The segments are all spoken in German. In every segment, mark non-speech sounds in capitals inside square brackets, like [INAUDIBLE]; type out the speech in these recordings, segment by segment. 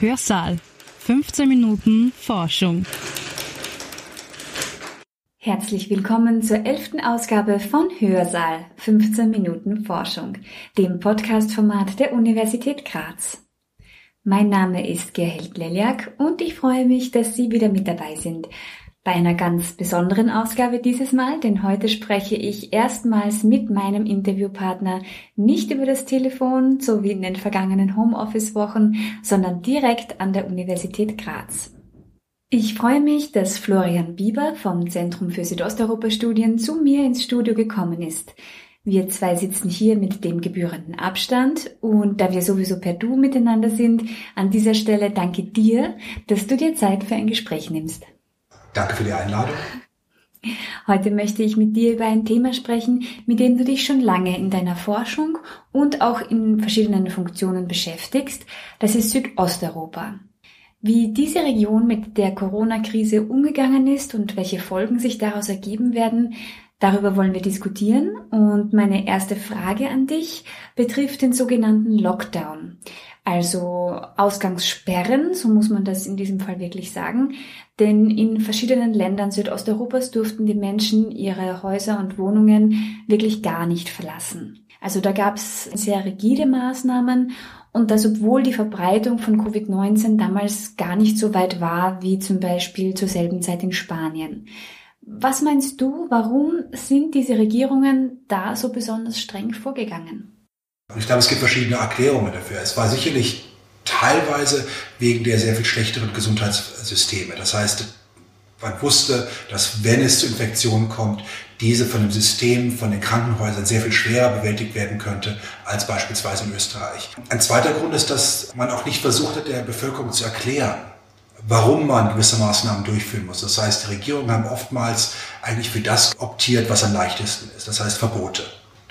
Hörsaal. 15 Minuten Forschung. Herzlich willkommen zur elften Ausgabe von Hörsaal 15 Minuten Forschung, dem Podcast-Format der Universität Graz. Mein Name ist Gerhild Leliak und ich freue mich, dass Sie wieder mit dabei sind bei einer ganz besonderen Ausgabe dieses Mal, denn heute spreche ich erstmals mit meinem Interviewpartner nicht über das Telefon, so wie in den vergangenen Homeoffice-Wochen, sondern direkt an der Universität Graz. Ich freue mich, dass Florian Bieber vom Zentrum für Südosteuropa-Studien zu mir ins Studio gekommen ist. Wir zwei sitzen hier mit dem gebührenden Abstand und da wir sowieso per Du miteinander sind, an dieser Stelle danke dir, dass du dir Zeit für ein Gespräch nimmst. Danke für die Einladung. Heute möchte ich mit dir über ein Thema sprechen, mit dem du dich schon lange in deiner Forschung und auch in verschiedenen Funktionen beschäftigst. Das ist Südosteuropa. Wie diese Region mit der Corona-Krise umgegangen ist und welche Folgen sich daraus ergeben werden, darüber wollen wir diskutieren. Und meine erste Frage an dich betrifft den sogenannten Lockdown. Also Ausgangssperren, so muss man das in diesem Fall wirklich sagen. Denn in verschiedenen Ländern Südosteuropas durften die Menschen ihre Häuser und Wohnungen wirklich gar nicht verlassen. Also da gab es sehr rigide Maßnahmen und das obwohl die Verbreitung von Covid-19 damals gar nicht so weit war wie zum Beispiel zur selben Zeit in Spanien. Was meinst du, warum sind diese Regierungen da so besonders streng vorgegangen? Ich glaube, es gibt verschiedene Erklärungen dafür. Es war sicherlich teilweise wegen der sehr viel schlechteren Gesundheitssysteme. Das heißt, man wusste, dass wenn es zu Infektionen kommt, diese von dem System, von den Krankenhäusern sehr viel schwerer bewältigt werden könnte als beispielsweise in Österreich. Ein zweiter Grund ist, dass man auch nicht versucht hat, der Bevölkerung zu erklären, warum man gewisse Maßnahmen durchführen muss. Das heißt, die Regierungen haben oftmals eigentlich für das optiert, was am leichtesten ist. Das heißt Verbote.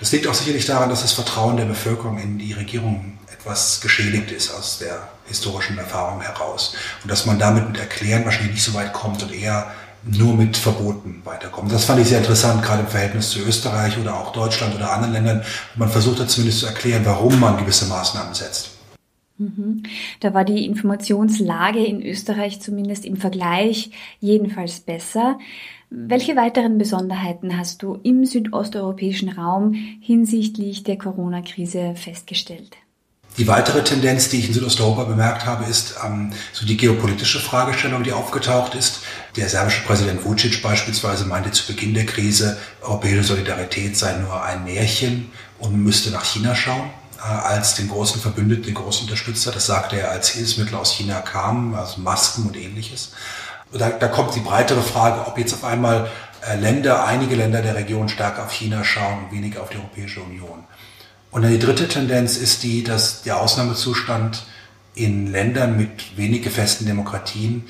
Das liegt auch sicherlich daran, dass das Vertrauen der Bevölkerung in die Regierung etwas geschädigt ist aus der historischen Erfahrung heraus. Und dass man damit mit Erklären wahrscheinlich nicht so weit kommt und eher nur mit Verboten weiterkommt. Das fand ich sehr interessant, gerade im Verhältnis zu Österreich oder auch Deutschland oder anderen Ländern, man versucht hat zumindest zu erklären, warum man gewisse Maßnahmen setzt. Mhm. Da war die Informationslage in Österreich zumindest im Vergleich jedenfalls besser. Welche weiteren Besonderheiten hast du im südosteuropäischen Raum hinsichtlich der Corona-Krise festgestellt? Die weitere Tendenz, die ich in Südosteuropa bemerkt habe, ist ähm, so die geopolitische Fragestellung, die aufgetaucht ist. Der serbische Präsident Vucic beispielsweise meinte zu Beginn der Krise, europäische Solidarität sei nur ein Märchen und müsste nach China schauen äh, als den großen Verbündeten, den großen Unterstützer. Das sagte er, als Hilfsmittel aus China kamen, also Masken und ähnliches da, da kommt die breitere Frage, ob jetzt auf einmal äh, Länder, einige Länder der Region stärker auf China schauen und weniger auf die Europäische Union. Und dann die dritte Tendenz ist die, dass der Ausnahmezustand in Ländern mit wenig gefestigten Demokratien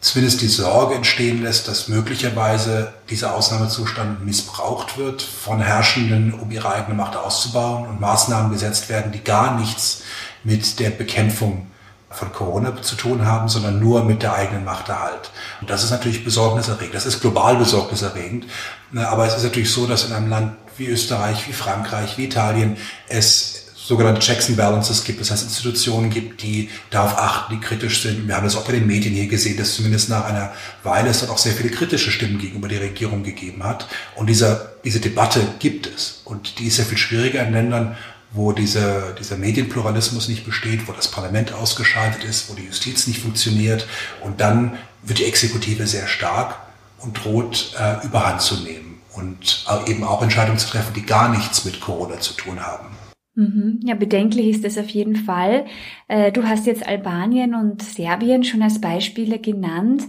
zumindest die Sorge entstehen lässt, dass möglicherweise dieser Ausnahmezustand missbraucht wird von Herrschenden, um ihre eigene Macht auszubauen und Maßnahmen gesetzt werden, die gar nichts mit der Bekämpfung von Corona zu tun haben, sondern nur mit der eigenen Machterhalt. Und das ist natürlich besorgniserregend. Das ist global besorgniserregend. Aber es ist natürlich so, dass in einem Land wie Österreich, wie Frankreich, wie Italien es sogenannte Checks and Balances gibt. Das heißt, Institutionen gibt, die darauf achten, die kritisch sind. Wir haben das auch bei den Medien hier gesehen, dass zumindest nach einer Weile es dort auch sehr viele kritische Stimmen gegenüber der Regierung gegeben hat. Und dieser, diese Debatte gibt es. Und die ist sehr viel schwieriger in Ländern, wo diese, dieser Medienpluralismus nicht besteht, wo das Parlament ausgeschaltet ist, wo die Justiz nicht funktioniert. Und dann wird die Exekutive sehr stark und droht äh, überhand zu nehmen und eben auch Entscheidungen zu treffen, die gar nichts mit Corona zu tun haben. Mhm. Ja, bedenklich ist es auf jeden Fall. Äh, du hast jetzt Albanien und Serbien schon als Beispiele genannt.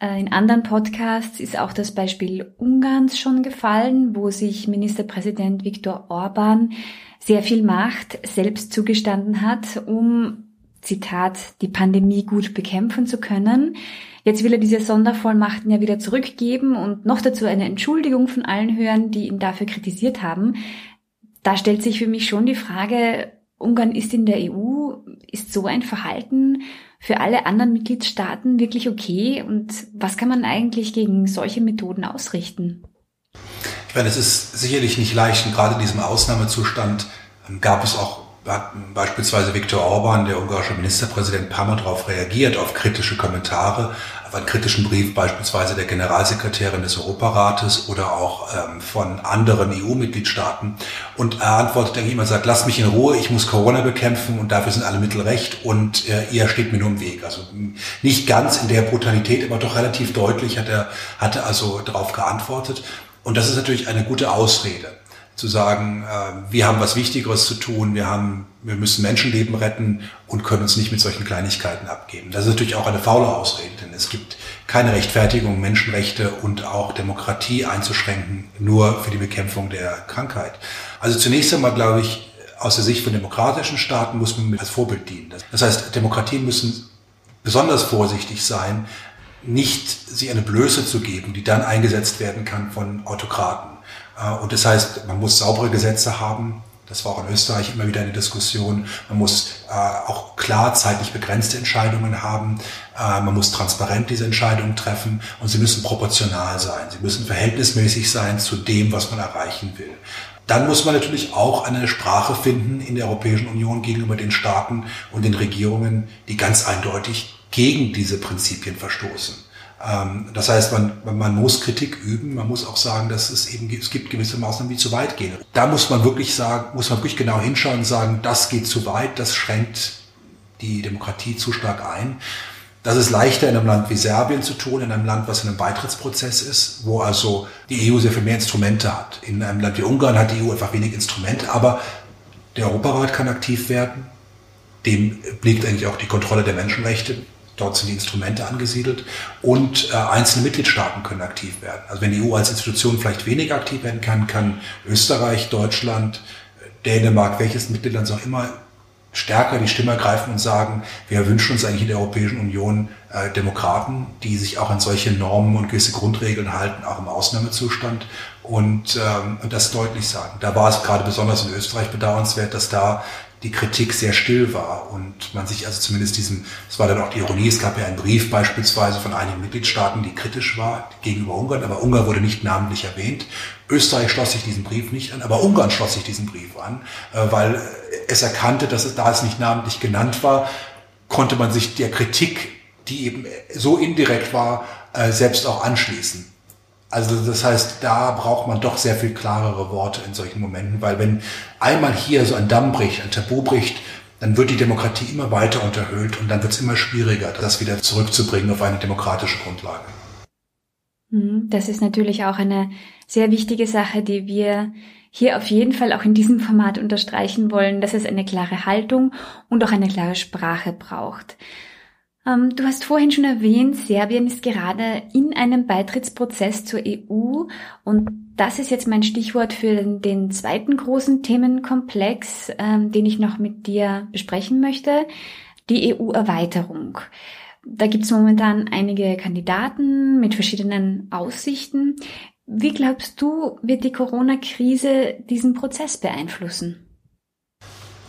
Äh, in anderen Podcasts ist auch das Beispiel Ungarns schon gefallen, wo sich Ministerpräsident Viktor Orban sehr viel Macht selbst zugestanden hat, um, Zitat, die Pandemie gut bekämpfen zu können. Jetzt will er diese Sondervollmachten ja wieder zurückgeben und noch dazu eine Entschuldigung von allen hören, die ihn dafür kritisiert haben. Da stellt sich für mich schon die Frage, Ungarn ist in der EU, ist so ein Verhalten für alle anderen Mitgliedstaaten wirklich okay? Und was kann man eigentlich gegen solche Methoden ausrichten? Ich meine, es ist sicherlich nicht leicht und gerade in diesem Ausnahmezustand ähm, gab es auch beispielsweise Viktor Orban, der ungarische Ministerpräsident, ein paar Mal darauf reagiert, auf kritische Kommentare, einen kritischen Brief beispielsweise der Generalsekretärin des Europarates oder auch ähm, von anderen EU-Mitgliedstaaten. Und er antwortet dann immer, sagt, lasst mich in Ruhe, ich muss Corona bekämpfen und dafür sind alle Mittel recht und äh, ihr steht mir nur im Weg. Also nicht ganz in der Brutalität, aber doch relativ deutlich hat er, hat er also darauf geantwortet. Und das ist natürlich eine gute Ausrede zu sagen, äh, wir haben was Wichtigeres zu tun, wir haben, wir müssen Menschenleben retten und können uns nicht mit solchen Kleinigkeiten abgeben. Das ist natürlich auch eine faule Ausrede, denn es gibt keine Rechtfertigung, Menschenrechte und auch Demokratie einzuschränken, nur für die Bekämpfung der Krankheit. Also zunächst einmal glaube ich, aus der Sicht von demokratischen Staaten muss man als Vorbild dienen. Das heißt, Demokratien müssen besonders vorsichtig sein, nicht sie eine Blöße zu geben, die dann eingesetzt werden kann von Autokraten. Äh, und das heißt, man muss saubere Gesetze haben. Das war auch in Österreich immer wieder eine Diskussion. Man muss äh, auch klar zeitlich begrenzte Entscheidungen haben. Äh, man muss transparent diese Entscheidungen treffen und sie müssen proportional sein. Sie müssen verhältnismäßig sein zu dem, was man erreichen will. Dann muss man natürlich auch eine Sprache finden in der Europäischen Union gegenüber den Staaten und den Regierungen, die ganz eindeutig gegen diese Prinzipien verstoßen. Ähm, das heißt, man, man muss Kritik üben, man muss auch sagen, dass es eben es gibt gewisse Maßnahmen, die zu weit gehen. Da muss man wirklich sagen, muss man wirklich genau hinschauen und sagen, das geht zu weit, das schränkt die Demokratie zu stark ein. Das ist leichter in einem Land wie Serbien zu tun, in einem Land, was in einem Beitrittsprozess ist, wo also die EU sehr viel mehr Instrumente hat. In einem Land wie Ungarn hat die EU einfach wenig Instrumente, aber der Europarat kann aktiv werden. Dem liegt eigentlich auch die Kontrolle der Menschenrechte Dort sind die Instrumente angesiedelt und äh, einzelne Mitgliedstaaten können aktiv werden. Also wenn die EU als Institution vielleicht weniger aktiv werden kann, kann Österreich, Deutschland, Dänemark, welches Mitgliedsland auch immer stärker die Stimme ergreifen und sagen, wir wünschen uns eigentlich in der Europäischen Union äh, Demokraten, die sich auch an solche Normen und gewisse Grundregeln halten, auch im Ausnahmezustand und, ähm, und das deutlich sagen. Da war es gerade besonders in Österreich bedauernswert, dass da die Kritik sehr still war und man sich also zumindest diesem, es war dann auch die Ironie, es gab ja einen Brief beispielsweise von einigen Mitgliedstaaten, die kritisch war gegenüber Ungarn, aber Ungarn wurde nicht namentlich erwähnt. Österreich schloss sich diesen Brief nicht an, aber Ungarn schloss sich diesen Brief an, äh, weil es erkannte, dass es, da es nicht namentlich genannt war, konnte man sich der Kritik, die eben so indirekt war, äh, selbst auch anschließen. Also das heißt, da braucht man doch sehr viel klarere Worte in solchen Momenten, weil wenn einmal hier so ein Damm bricht, ein Tabu bricht, dann wird die Demokratie immer weiter unterhöhlt und dann wird es immer schwieriger, das wieder zurückzubringen auf eine demokratische Grundlage. Hm, das ist natürlich auch eine sehr wichtige Sache, die wir hier auf jeden Fall auch in diesem Format unterstreichen wollen, dass es eine klare Haltung und auch eine klare Sprache braucht. Ähm, du hast vorhin schon erwähnt, Serbien ist gerade in einem Beitrittsprozess zur EU und das ist jetzt mein Stichwort für den zweiten großen Themenkomplex, ähm, den ich noch mit dir besprechen möchte, die EU-Erweiterung. Da gibt es momentan einige Kandidaten mit verschiedenen Aussichten. Wie glaubst du, wird die Corona-Krise diesen Prozess beeinflussen?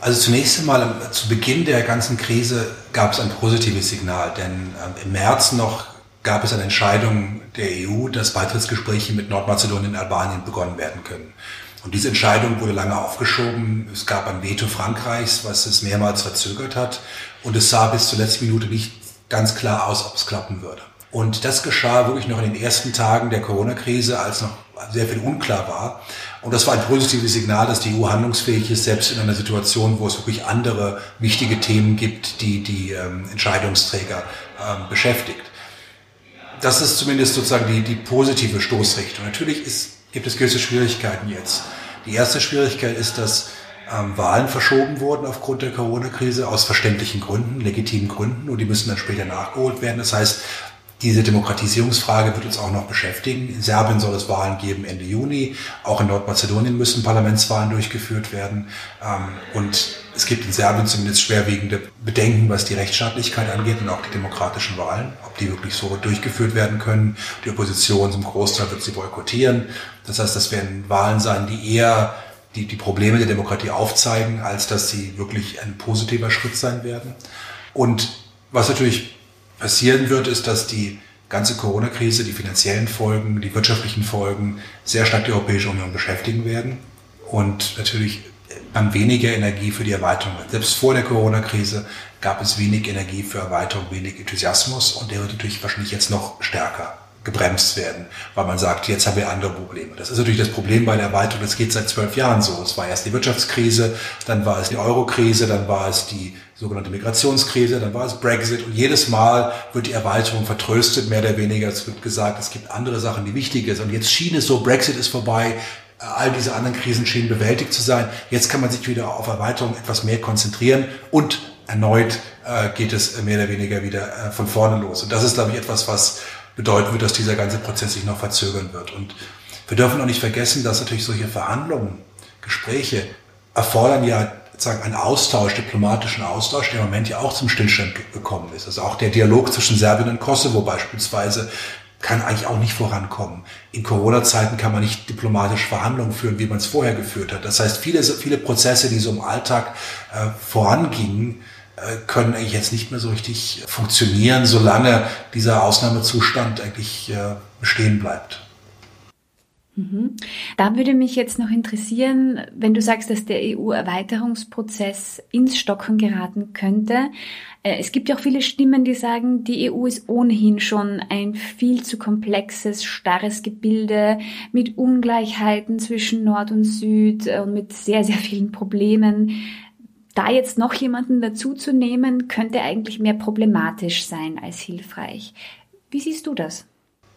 Also zunächst einmal zu Beginn der ganzen Krise gab es ein positives Signal, denn ähm, im März noch gab es eine Entscheidung der EU, dass Beitrittsgespräche mit Nordmazedonien und Albanien begonnen werden können. Und diese Entscheidung wurde lange aufgeschoben. Es gab ein Veto Frankreichs, was es mehrmals verzögert hat. Und es sah bis zur letzten Minute nicht ganz klar aus, ob es klappen würde. Und das geschah wirklich noch in den ersten Tagen der Corona-Krise, als noch sehr viel unklar war. Und das war ein positives Signal, dass die EU handlungsfähig ist, selbst in einer Situation, wo es wirklich andere wichtige Themen gibt, die die ähm, Entscheidungsträger ähm, beschäftigt. Das ist zumindest sozusagen die, die positive Stoßrichtung. Natürlich ist, gibt es gewisse Schwierigkeiten jetzt. Die erste Schwierigkeit ist, dass ähm, Wahlen verschoben wurden aufgrund der Corona-Krise aus verständlichen Gründen, legitimen Gründen und die müssen dann später nachgeholt werden. Das heißt, diese Demokratisierungsfrage wird uns auch noch beschäftigen. In Serbien soll es Wahlen geben Ende Juni. Auch in Nordmazedonien müssen Parlamentswahlen durchgeführt werden. Ähm, und es gibt in Serbien zumindest schwerwiegende Bedenken, was die Rechtsstaatlichkeit angeht und auch die demokratischen Wahlen, ob die wirklich so durchgeführt werden können. Die Opposition zum Großteil wird sie boykottieren. Das heißt, das werden Wahlen sein, die eher die, die Probleme der Demokratie aufzeigen, als dass sie wirklich ein positiver Schritt sein werden. Und was natürlich passieren wird, ist, dass die ganze Corona-Krise, die finanziellen Folgen, die wirtschaftlichen Folgen sehr stark die Europäische Union beschäftigen werden. Und natürlich man weniger Energie für die Erweiterung. Selbst vor der Corona-Krise gab es wenig Energie für Erweiterung, wenig Enthusiasmus und der wird natürlich wahrscheinlich jetzt noch stärker gebremst werden, weil man sagt, jetzt haben wir andere Probleme. Das ist natürlich das Problem bei der Erweiterung, das geht seit zwölf Jahren so. Es war erst die Wirtschaftskrise, dann war es die Euro-Krise, dann war es die sogenannte Migrationskrise, dann war es Brexit und jedes Mal wird die Erweiterung vertröstet, mehr oder weniger. Es wird gesagt, es gibt andere Sachen, die wichtig sind. Und jetzt schien es so, Brexit ist vorbei, all diese anderen Krisen schienen bewältigt zu sein. Jetzt kann man sich wieder auf Erweiterung etwas mehr konzentrieren und erneut äh, geht es mehr oder weniger wieder äh, von vorne los. Und das ist, glaube ich, etwas, was bedeuten wird, dass dieser ganze Prozess sich noch verzögern wird. Und wir dürfen auch nicht vergessen, dass natürlich solche Verhandlungen, Gespräche erfordern ja sagen, einen Austausch, diplomatischen Austausch, der im Moment ja auch zum Stillstand gekommen ist. Also auch der Dialog zwischen Serbien und Kosovo beispielsweise kann eigentlich auch nicht vorankommen. In Corona-Zeiten kann man nicht diplomatisch Verhandlungen führen, wie man es vorher geführt hat. Das heißt, viele, viele Prozesse, die so im Alltag äh, vorangingen, äh, können eigentlich jetzt nicht mehr so richtig funktionieren, solange dieser Ausnahmezustand eigentlich äh, bestehen bleibt. Mhm. Da würde mich jetzt noch interessieren, wenn du sagst, dass der EU-Erweiterungsprozess ins Stocken geraten könnte. Äh, es gibt ja auch viele Stimmen, die sagen, die EU ist ohnehin schon ein viel zu komplexes, starres Gebilde mit Ungleichheiten zwischen Nord und Süd und mit sehr, sehr vielen Problemen da jetzt noch jemanden dazuzunehmen, könnte eigentlich mehr problematisch sein als hilfreich. Wie siehst du das?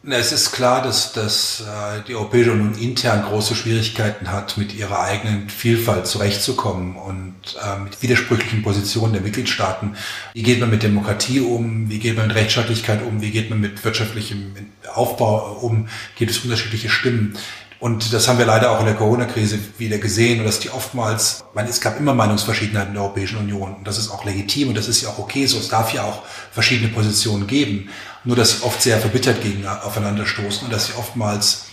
Es ist klar, dass, dass äh, die Europäische Union intern große Schwierigkeiten hat, mit ihrer eigenen Vielfalt zurechtzukommen und äh, mit widersprüchlichen Positionen der Mitgliedstaaten. Wie geht man mit Demokratie um? Wie geht man mit Rechtsstaatlichkeit um? Wie geht man mit wirtschaftlichem Aufbau um? Gibt es unterschiedliche Stimmen? Und das haben wir leider auch in der Corona-Krise wieder gesehen, dass die oftmals, meine, es gab immer Meinungsverschiedenheiten in der Europäischen Union. Und das ist auch legitim und das ist ja auch okay so. Es darf ja auch verschiedene Positionen geben. Nur, dass sie oft sehr verbittert gegen aufeinander stoßen und dass sie oftmals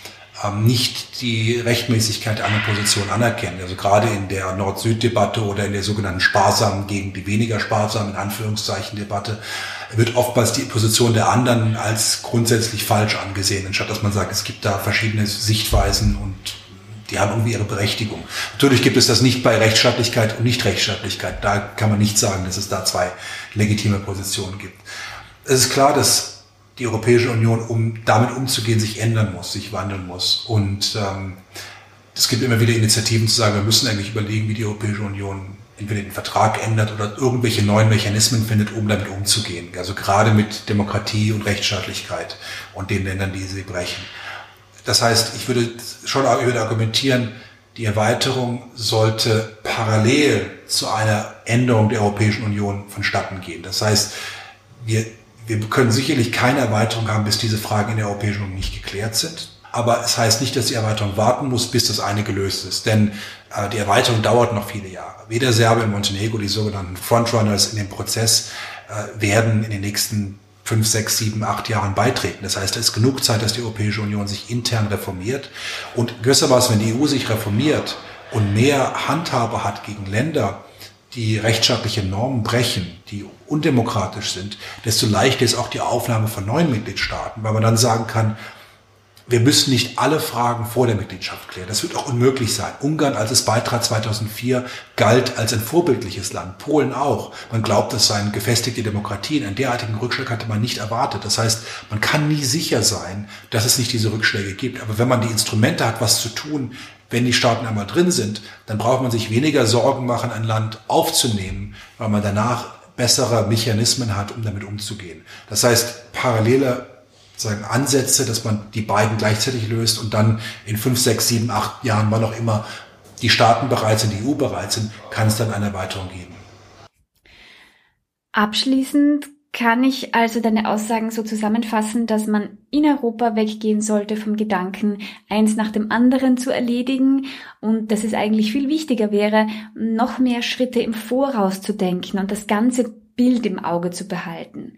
ähm, nicht die Rechtmäßigkeit einer Position anerkennen. Also gerade in der Nord-Süd-Debatte oder in der sogenannten sparsamen gegen die weniger sparsamen, in Anführungszeichen, Debatte, wird oftmals die Position der anderen als grundsätzlich falsch angesehen, anstatt dass man sagt, es gibt da verschiedene Sichtweisen und die haben irgendwie ihre Berechtigung. Natürlich gibt es das nicht bei Rechtsstaatlichkeit und Nicht-Rechtsstaatlichkeit. Da kann man nicht sagen, dass es da zwei legitime Positionen gibt. Es ist klar, dass die Europäische Union, um damit umzugehen, sich ändern muss, sich wandeln muss. Und ähm, es gibt immer wieder Initiativen zu sagen, wir müssen eigentlich überlegen, wie die Europäische Union entweder den Vertrag ändert oder irgendwelche neuen Mechanismen findet, um damit umzugehen. Also gerade mit Demokratie und Rechtsstaatlichkeit und den Ländern, die sie brechen. Das heißt, ich würde schon ich würde argumentieren, die Erweiterung sollte parallel zu einer Änderung der Europäischen Union vonstatten gehen. Das heißt, wir wir können sicherlich keine Erweiterung haben, bis diese Fragen in der Europäischen Union nicht geklärt sind. Aber es heißt nicht, dass die Erweiterung warten muss, bis das eine gelöst ist. Denn äh, die Erweiterung dauert noch viele Jahre. Weder Serbien und Montenegro, die sogenannten Frontrunners in dem Prozess, äh, werden in den nächsten fünf, sechs, sieben, acht Jahren beitreten. Das heißt, es ist genug Zeit, dass die Europäische Union sich intern reformiert. Und gewissermaßen, wenn die EU sich reformiert und mehr Handhabe hat gegen Länder, die rechtsstaatliche Normen brechen, die undemokratisch sind, desto leichter ist auch die Aufnahme von neuen Mitgliedstaaten, weil man dann sagen kann, wir müssen nicht alle Fragen vor der Mitgliedschaft klären. Das wird auch unmöglich sein. Ungarn, als es beitrat 2004, galt als ein vorbildliches Land. Polen auch. Man glaubt, es seien gefestigte Demokratien. Einen derartigen Rückschlag hatte man nicht erwartet. Das heißt, man kann nie sicher sein, dass es nicht diese Rückschläge gibt. Aber wenn man die Instrumente hat, was zu tun, wenn die Staaten einmal drin sind, dann braucht man sich weniger Sorgen machen, ein Land aufzunehmen, weil man danach bessere Mechanismen hat, um damit umzugehen. Das heißt, parallele sagen, Ansätze, dass man die beiden gleichzeitig löst und dann in fünf, sechs, sieben, acht Jahren, wann auch immer die Staaten bereit sind, die EU bereit sind, kann es dann eine Erweiterung geben. Abschließend kann ich also deine Aussagen so zusammenfassen, dass man in Europa weggehen sollte vom Gedanken, eins nach dem anderen zu erledigen und dass es eigentlich viel wichtiger wäre, noch mehr Schritte im Voraus zu denken und das ganze Bild im Auge zu behalten.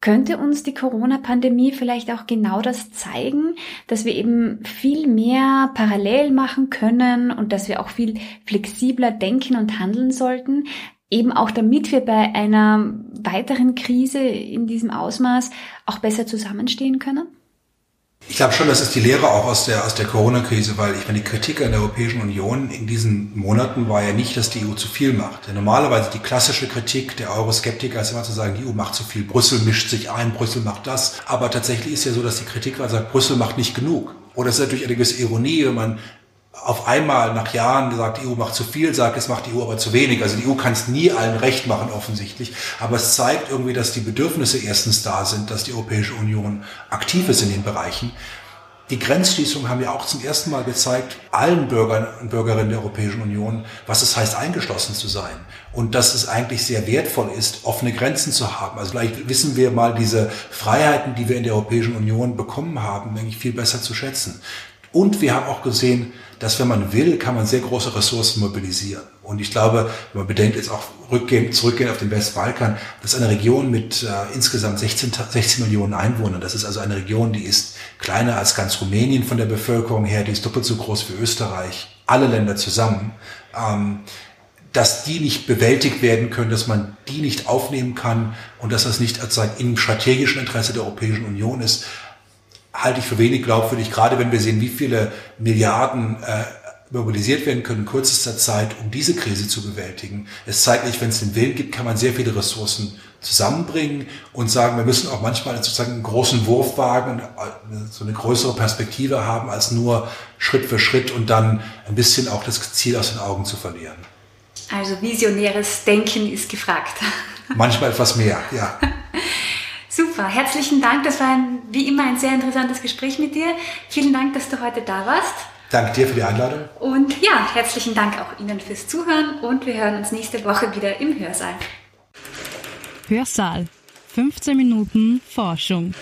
Könnte uns die Corona-Pandemie vielleicht auch genau das zeigen, dass wir eben viel mehr parallel machen können und dass wir auch viel flexibler denken und handeln sollten, eben auch damit wir bei einer weiteren Krise in diesem Ausmaß auch besser zusammenstehen können? Ich glaube schon, das ist die Lehre auch aus der, aus der Corona-Krise, weil ich meine, die Kritik an der Europäischen Union in diesen Monaten war ja nicht, dass die EU zu viel macht. Ja, normalerweise die klassische Kritik der Euroskeptiker ist immer zu sagen, die EU macht zu viel, Brüssel mischt sich ein, Brüssel macht das. Aber tatsächlich ist ja so, dass die Kritik war, sagt, Brüssel macht nicht genug. Oder es ist natürlich eine gewisse Ironie, wenn man auf einmal nach Jahren sagt, die EU macht zu viel, sagt, es macht die EU aber zu wenig. Also die EU kann es nie allen recht machen, offensichtlich. Aber es zeigt irgendwie, dass die Bedürfnisse erstens da sind, dass die Europäische Union aktiv ist in den Bereichen. Die Grenzschließungen haben ja auch zum ersten Mal gezeigt, allen Bürgern und Bürgerinnen der Europäischen Union, was es heißt, eingeschlossen zu sein. Und dass es eigentlich sehr wertvoll ist, offene Grenzen zu haben. Also vielleicht wissen wir mal diese Freiheiten, die wir in der Europäischen Union bekommen haben, eigentlich viel besser zu schätzen. Und wir haben auch gesehen, dass wenn man will, kann man sehr große Ressourcen mobilisieren. Und ich glaube, wenn man bedenkt, jetzt auch rückgehen, zurückgehen auf den Westbalkan, das ist eine Region mit äh, insgesamt 16, 16 Millionen Einwohnern. Das ist also eine Region, die ist kleiner als ganz Rumänien von der Bevölkerung her, die ist doppelt so groß wie Österreich, alle Länder zusammen. Ähm, dass die nicht bewältigt werden können, dass man die nicht aufnehmen kann und dass das nicht als im strategischen Interesse der Europäischen Union ist, halte ich für wenig glaubwürdig, gerade wenn wir sehen, wie viele Milliarden äh, mobilisiert werden können in kürzester Zeit, um diese Krise zu bewältigen. Es zeigt nicht, wenn es den Willen gibt, kann man sehr viele Ressourcen zusammenbringen und sagen, wir müssen auch manchmal sozusagen einen großen Wurf wagen, äh, so eine größere Perspektive haben, als nur Schritt für Schritt und dann ein bisschen auch das Ziel aus den Augen zu verlieren. Also visionäres Denken ist gefragt. Manchmal etwas mehr, ja. [LAUGHS] Super, herzlichen Dank. Das war ein, wie immer ein sehr interessantes Gespräch mit dir. Vielen Dank, dass du heute da warst. Danke dir für die Einladung. Und ja, herzlichen Dank auch Ihnen fürs Zuhören und wir hören uns nächste Woche wieder im Hörsaal. Hörsaal. 15 Minuten Forschung.